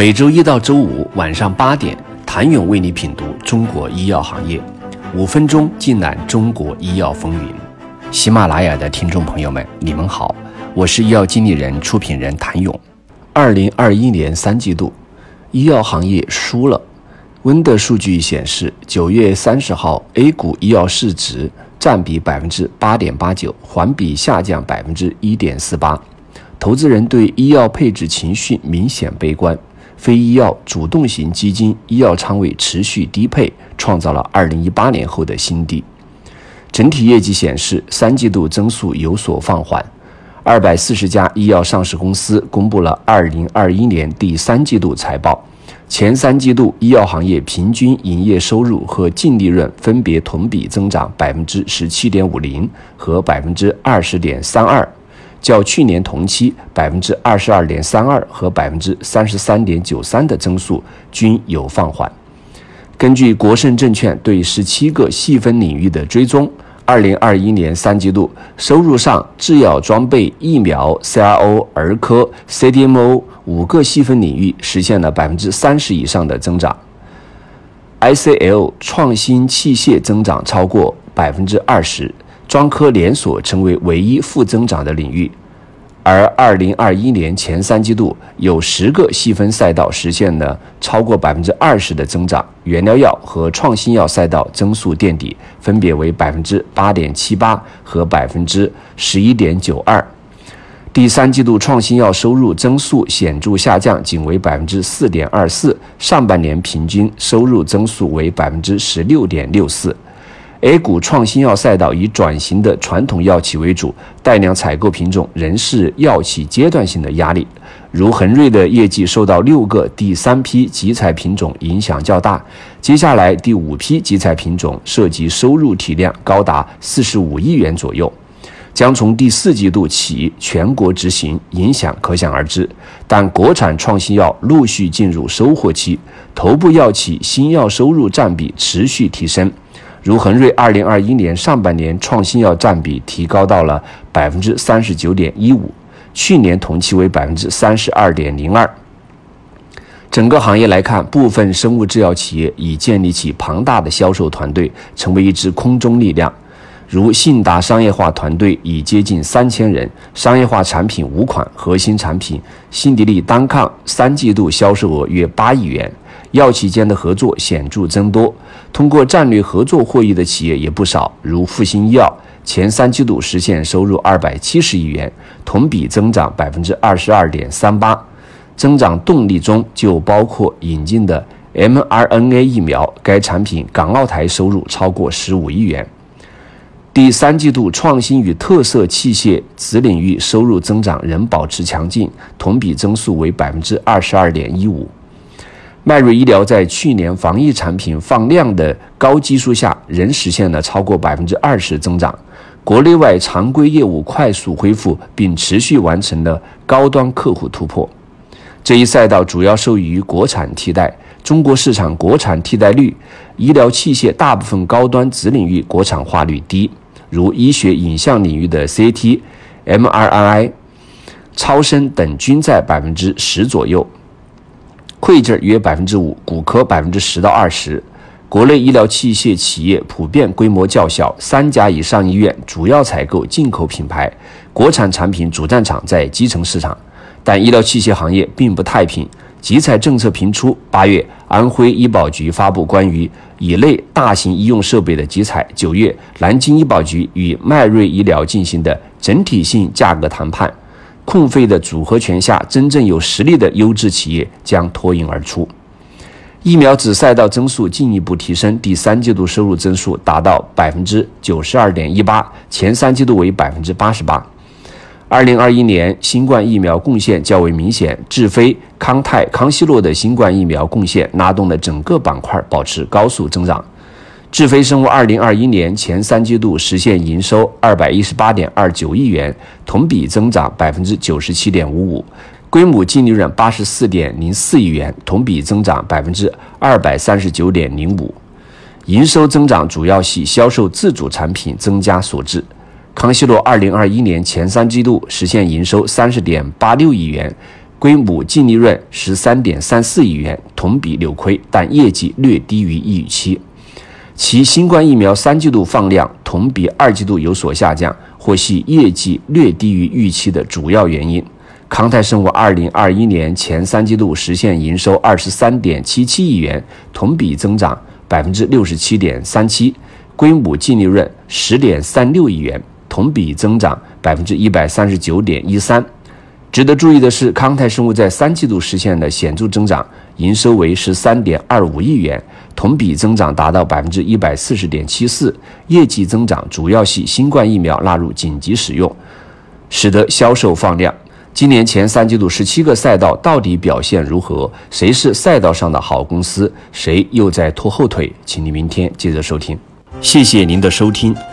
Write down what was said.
每周一到周五晚上八点，谭勇为你品读中国医药行业，五分钟尽览中国医药风云。喜马拉雅的听众朋友们，你们好，我是医药经理人、出品人谭勇。二零二一年三季度，医药行业输了。温的数据显示，九月三十号，A 股医药市值占比百分之八点八九，环比下降百分之一点四八。投资人对医药配置情绪明显悲观，非医药主动型基金医药仓位持续低配，创造了二零一八年后的新低。整体业绩显示，三季度增速有所放缓。二百四十家医药上市公司公布了二零二一年第三季度财报。前三季度，医药行业平均营业收入和净利润分别同比增长百分之十七点五零和百分之二十点三二，较去年同期百分之二十二点三二和百分之三十三点九三的增速均有放缓。根据国盛证券对十七个细分领域的追踪。二零二一年三季度收入上，制药装备、疫苗、CRO、儿科、CDMO 五个细分领域实现了百分之三十以上的增长，ICL 创新器械增长超过百分之二十，专科连锁成为唯一负增长的领域。而二零二一年前三季度有十个细分赛道实现了超过百分之二十的增长，原料药和创新药赛道增速垫底，分别为百分之八点七八和百分之十一点九二。第三季度创新药收入增速显著下降，仅为百分之四点二四，上半年平均收入增速为百分之十六点六四。A 股创新药赛道以转型的传统药企为主，带量采购品种仍是药企阶段性的压力。如恒瑞的业绩受到六个第三批集采品种影响较大，接下来第五批集采品种涉及收入体量高达四十五亿元左右，将从第四季度起全国执行，影响可想而知。但国产创新药陆续进入收获期，头部药企新药收入占比持续提升。如恒瑞，二零二一年上半年创新药占比提高到了百分之三十九点一五，去年同期为百分之三十二点零二。整个行业来看，部分生物制药企业已建立起庞大的销售团队，成为一支空中力量。如信达商业化团队已接近三千人，商业化产品五款，核心产品辛迪利单抗三季度销售额约八亿元。药企间的合作显著增多，通过战略合作获益的企业也不少，如复星医药，前三季度实现收入二百七十亿元，同比增长百分之二十二点三八。增长动力中就包括引进的 mRNA 疫苗，该产品港澳台收入超过十五亿元。第三季度创新与特色器械子领域收入增长仍保持强劲，同比增速为百分之二十二点一五。迈瑞医疗在去年防疫产品放量的高基数下，仍实现了超过百分之二十增长。国内外常规业务快速恢复，并持续完成了高端客户突破。这一赛道主要受益于国产替代。中国市场国产替代率，医疗器械大部分高端子领域国产化率低，如医学影像领域的 CT、MRI、超声等均在百分之十左右。配置约百分之五，骨科百分之十到二十。国内医疗器械企业普遍规模较小，三甲以上医院主要采购进口品牌，国产产品主战场在基层市场。但医疗器械行业并不太平，集采政策频出。八月，安徽医保局发布关于乙类大型医用设备的集采；九月，南京医保局与迈瑞医疗进行的整体性价格谈判。控费的组合拳下，真正有实力的优质企业将脱颖而出。疫苗子赛道增速进一步提升，第三季度收入增速达到百分之九十二点一八，前三季度为百分之八十八。二零二一年新冠疫苗贡献较为明显，智飞、康泰、康希诺的新冠疫苗贡献拉动了整个板块保持高速增长。智飞生物二零二一年前三季度实现营收二百一十八点二九亿元，同比增长百分之九十七点五五，规模净利润八十四点零四亿元，同比增长百分之二百三十九点零五，营收增长主要系销售自主产品增加所致。康希诺二零二一年前三季度实现营收三十点八六亿元，归母净利润十三点三四亿元，同比扭亏，但业绩略低于预期。其新冠疫苗三季度放量同比二季度有所下降，或系业绩略低于预期的主要原因。康泰生物二零二一年前三季度实现营收二十三点七七亿元，同比增长百分之六十七点三七，归母净利润十点三六亿元，同比增长百分之一百三十九点一三。值得注意的是，康泰生物在三季度实现了显著增长，营收为十三点二五亿元，同比增长达到百分之一百四十点七四。业绩增长主要系新冠疫苗纳入紧急使用，使得销售放量。今年前三季度十七个赛道到底表现如何？谁是赛道上的好公司？谁又在拖后腿？请你明天接着收听。谢谢您的收听。